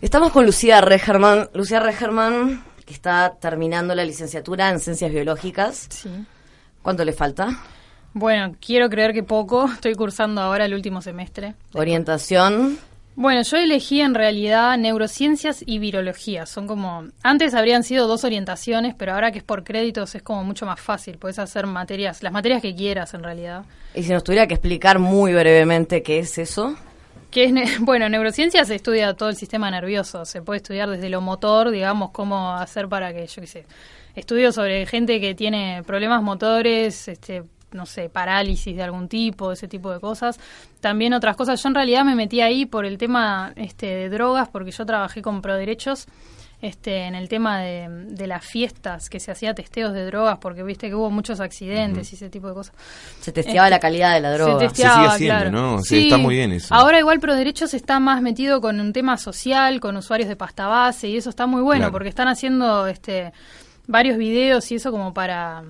Estamos con Lucía Regerman. Lucía Regerman, que está terminando la licenciatura en Ciencias Biológicas. Sí. ¿Cuánto le falta? Bueno, quiero creer que poco. Estoy cursando ahora el último semestre. Orientación. Bueno, yo elegí en realidad neurociencias y virología. Son como. Antes habrían sido dos orientaciones, pero ahora que es por créditos es como mucho más fácil. Puedes hacer materias, las materias que quieras en realidad. Y si nos tuviera que explicar muy brevemente qué es eso. Que es, bueno, neurociencia se estudia todo el sistema nervioso, se puede estudiar desde lo motor, digamos, cómo hacer para que, yo qué sé, estudios sobre gente que tiene problemas motores, este, no sé, parálisis de algún tipo, ese tipo de cosas. También otras cosas. Yo en realidad me metí ahí por el tema este, de drogas, porque yo trabajé con ProDerechos este, en el tema de, las fiestas, que se hacía testeos de drogas, porque viste que hubo muchos accidentes y ese tipo de cosas. Se testeaba la calidad de la droga. Se, sigue haciendo, ¿no? Sí, está muy bien eso. Ahora igual ProDerechos está más metido con un tema social, con usuarios de pasta base, y eso está muy bueno, porque están haciendo este varios videos y eso como para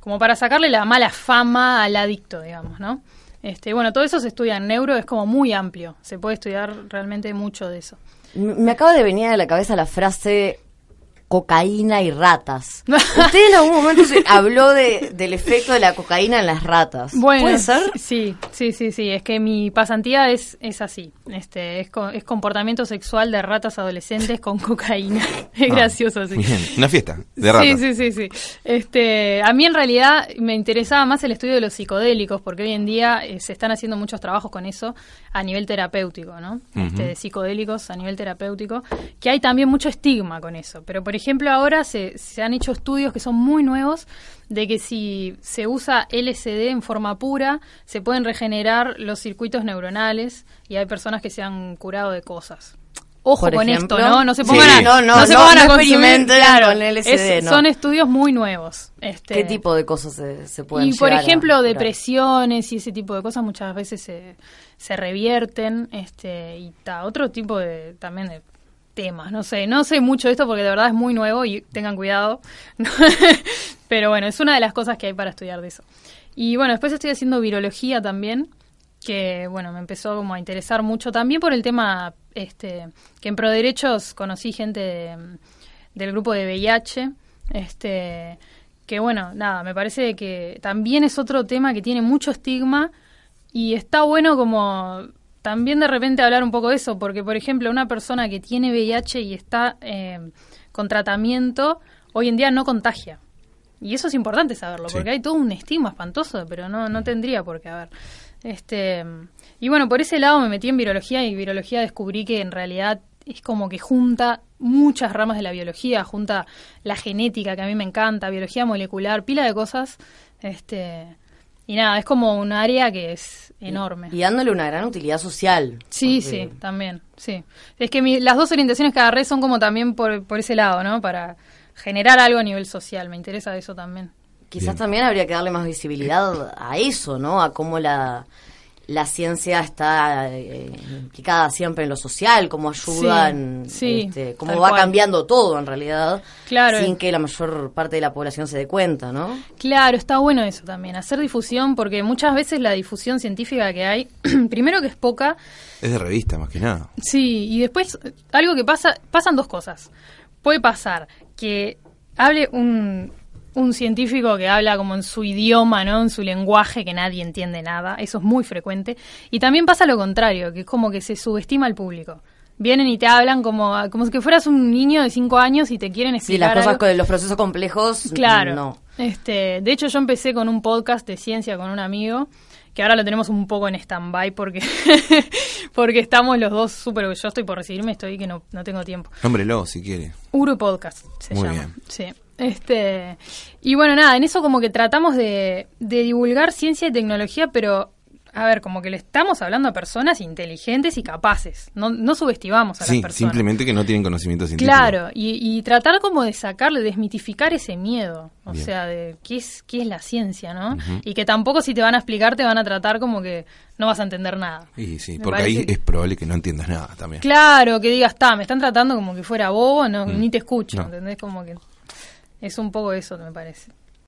como para sacarle la mala fama al adicto, digamos, ¿no? Este, bueno, todo eso se estudia en neuro, es como muy amplio, se puede estudiar realmente mucho de eso. Me acaba de venir a la cabeza la frase cocaína y ratas. Usted en algún momento se habló de, del efecto de la cocaína en las ratas. ¿Puede ser? Sí, sí, sí, sí. Es que mi pasantía es, es así. Este, es, es comportamiento sexual de ratas adolescentes con cocaína. Es ah, gracioso, sí. Una fiesta de ratas. Sí, sí, sí, sí. Este, a mí en realidad me interesaba más el estudio de los psicodélicos, porque hoy en día eh, se están haciendo muchos trabajos con eso a nivel terapéutico, ¿no? este, de psicodélicos a nivel terapéutico, que hay también mucho estigma con eso. Pero, por ejemplo, ahora se, se han hecho estudios que son muy nuevos de que si se usa LSD en forma pura, se pueden regenerar los circuitos neuronales y hay personas que se han curado de cosas. Ojo con esto, ¿no? No se pongan a, no, no, no, se pongan a experimenten con LSD, Son estudios muy nuevos. Este, ¿Qué tipo de cosas se, se pueden Y, por ejemplo, depresiones y ese tipo de cosas muchas veces se, se revierten este y ta, otro tipo de también de temas, no sé, no sé mucho de esto porque de verdad es muy nuevo y tengan cuidado. Pero bueno, es una de las cosas que hay para estudiar de eso. Y bueno, después estoy haciendo virología también, que bueno, me empezó como a interesar mucho también por el tema este que en Proderechos conocí gente del grupo de VIH, este que bueno, nada, me parece que también es otro tema que tiene mucho estigma y está bueno como también de repente hablar un poco de eso, porque por ejemplo una persona que tiene VIH y está eh, con tratamiento, hoy en día no contagia. Y eso es importante saberlo, porque hay todo un estigma espantoso, pero no, no tendría por qué haber. Este, y bueno, por ese lado me metí en virología y virología descubrí que en realidad es como que junta muchas ramas de la biología, junta la genética, que a mí me encanta, biología molecular, pila de cosas. Este, y nada, es como un área que es enorme. Y dándole una gran utilidad social. Sí, sí, también, sí. Es que las dos orientaciones que agarré son como también por, por ese lado, ¿no? Para generar algo a nivel social, me interesa eso también. Quizás también habría que darle más visibilidad a eso, ¿no? A cómo la, la ciencia está eh, implicada siempre en lo social, cómo ayudan, este, cómo va cambiando todo en realidad, claro. sin que la mayor parte de la población se dé cuenta, ¿no? Claro, está bueno eso también, hacer difusión, porque muchas veces la difusión científica que hay, primero que es poca. Es de revista, más que nada. Sí, y después algo que pasa, pasan dos cosas. Puede pasar que hable un, un científico que habla como en su idioma, ¿no? En su lenguaje que nadie entiende nada. Eso es muy frecuente. Y también pasa lo contrario, que es como que se subestima al público. Vienen y te hablan como, como si fueras un niño de cinco años y te quieren explicar. Sí, las cosas con los procesos complejos. Claro. No. Este, de hecho, yo empecé con un podcast de ciencia con un amigo que ahora lo tenemos un poco en stand-by porque, porque estamos los dos súper... Yo estoy por recibirme, estoy que no, no tengo tiempo. Nómbrelo, si quiere. Uru Podcast se llama. Sí. Este, y bueno, nada, en eso como que tratamos de, divulgar ciencia y tecnología, pero a ver, como que le estamos hablando a personas inteligentes y capaces. No, no subestimamos a las personas. simplemente que no tienen conocimiento científico. Claro, y, tratar como de sacarle, desmitificar ese miedo. O sea, de qué es, qué es la ciencia, ¿no? Y que tampoco si te van a explicar te van a tratar como que no vas a entender nada. Y sí, porque ahí es probable que no entiendas nada también. Claro, que digas, está, me están tratando como que fuera bobo, no, mm. ni te escucho, ¿entendés? Como que es un poco eso, me parece.